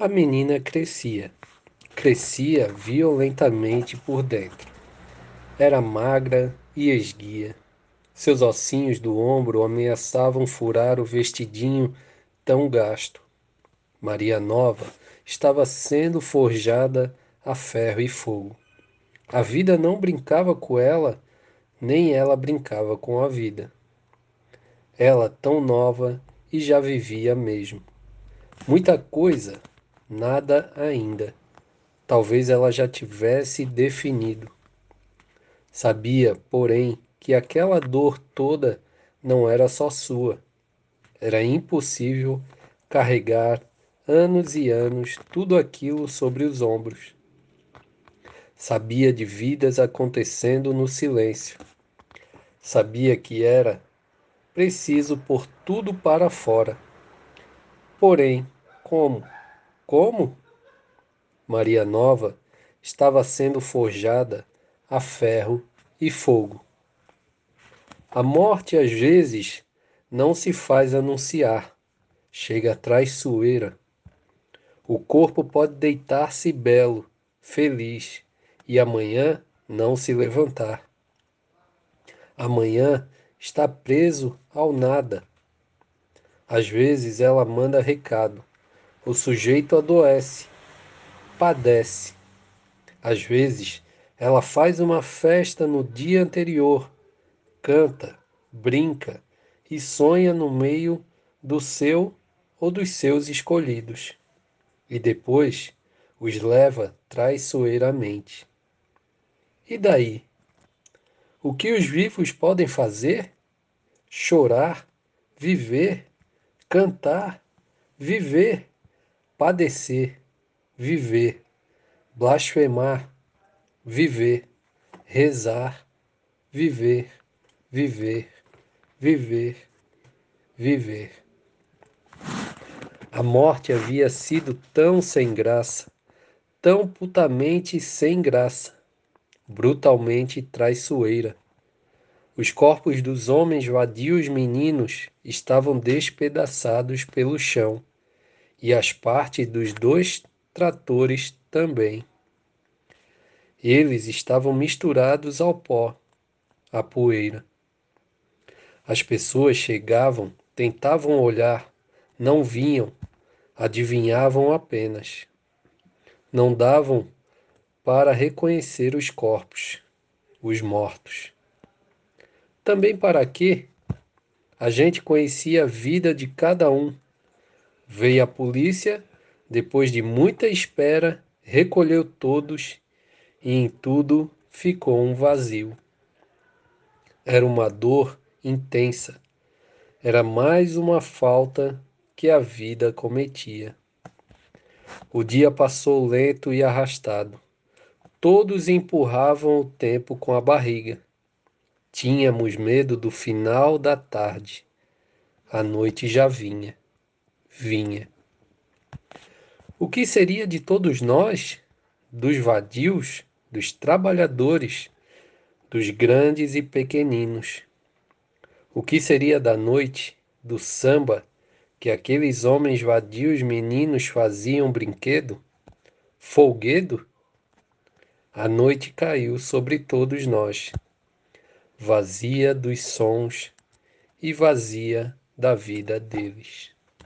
A menina crescia. Crescia violentamente por dentro. Era magra e esguia. Seus ossinhos do ombro ameaçavam furar o vestidinho tão gasto. Maria Nova estava sendo forjada a ferro e fogo. A vida não brincava com ela, nem ela brincava com a vida. Ela, tão nova, e já vivia mesmo. Muita coisa Nada ainda. Talvez ela já tivesse definido. Sabia, porém, que aquela dor toda não era só sua. Era impossível carregar anos e anos tudo aquilo sobre os ombros. Sabia de vidas acontecendo no silêncio. Sabia que era preciso pôr tudo para fora. Porém, como? Como? Maria Nova estava sendo forjada a ferro e fogo. A morte às vezes não se faz anunciar, chega traiçoeira. O corpo pode deitar-se belo, feliz, e amanhã não se levantar. Amanhã está preso ao nada. Às vezes ela manda recado, o sujeito adoece, padece. Às vezes, ela faz uma festa no dia anterior, canta, brinca e sonha no meio do seu ou dos seus escolhidos, e depois os leva traiçoeiramente. E daí? O que os vivos podem fazer? Chorar, viver, cantar, viver padecer, viver, blasfemar, viver, rezar, viver, viver, viver, viver. A morte havia sido tão sem graça, tão putamente sem graça, brutalmente traiçoeira. Os corpos dos homens vadios meninos estavam despedaçados pelo chão e as partes dos dois tratores também. Eles estavam misturados ao pó, à poeira. As pessoas chegavam, tentavam olhar, não vinham, adivinhavam apenas. Não davam para reconhecer os corpos, os mortos. Também para quê? A gente conhecia a vida de cada um Veio a polícia, depois de muita espera, recolheu todos e em tudo ficou um vazio. Era uma dor intensa. Era mais uma falta que a vida cometia. O dia passou lento e arrastado. Todos empurravam o tempo com a barriga. Tínhamos medo do final da tarde. A noite já vinha vinha. O que seria de todos nós, dos vadios, dos trabalhadores, dos grandes e pequeninos? O que seria da noite, do samba, que aqueles homens vadios meninos faziam brinquedo? Folguedo? A noite caiu sobre todos nós, vazia dos sons e vazia da vida deles.